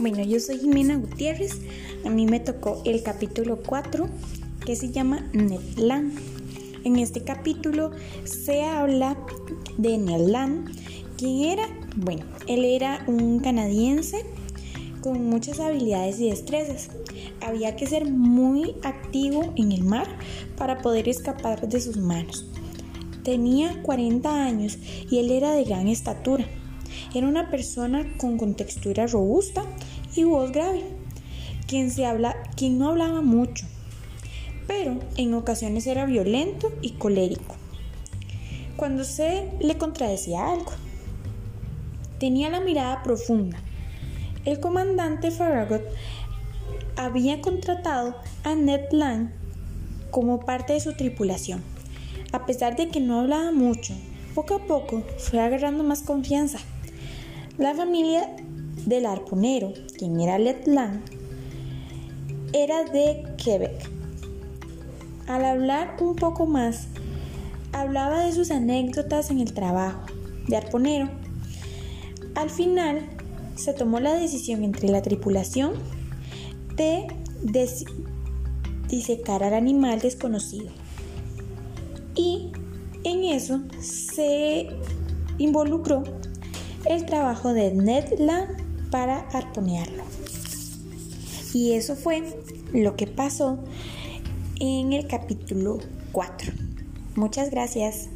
Bueno, yo soy Jimena Gutiérrez. A mí me tocó el capítulo 4 que se llama Netland. En este capítulo se habla de Netland. ¿Quién era? Bueno, él era un canadiense con muchas habilidades y destrezas. Había que ser muy activo en el mar para poder escapar de sus manos. Tenía 40 años y él era de gran estatura. Era una persona con contextura robusta y voz grave, quien, se habla, quien no hablaba mucho, pero en ocasiones era violento y colérico. Cuando se le contradecía algo, tenía la mirada profunda. El comandante Farragut había contratado a Ned Land como parte de su tripulación. A pesar de que no hablaba mucho, poco a poco fue agarrando más confianza. La familia del arponero, quien era Letland, era de Quebec. Al hablar un poco más, hablaba de sus anécdotas en el trabajo de arponero. Al final, se tomó la decisión entre la tripulación de disecar al animal desconocido. Y en eso se involucró el trabajo de Ned Land para arponearlo. Y eso fue lo que pasó en el capítulo 4. Muchas gracias.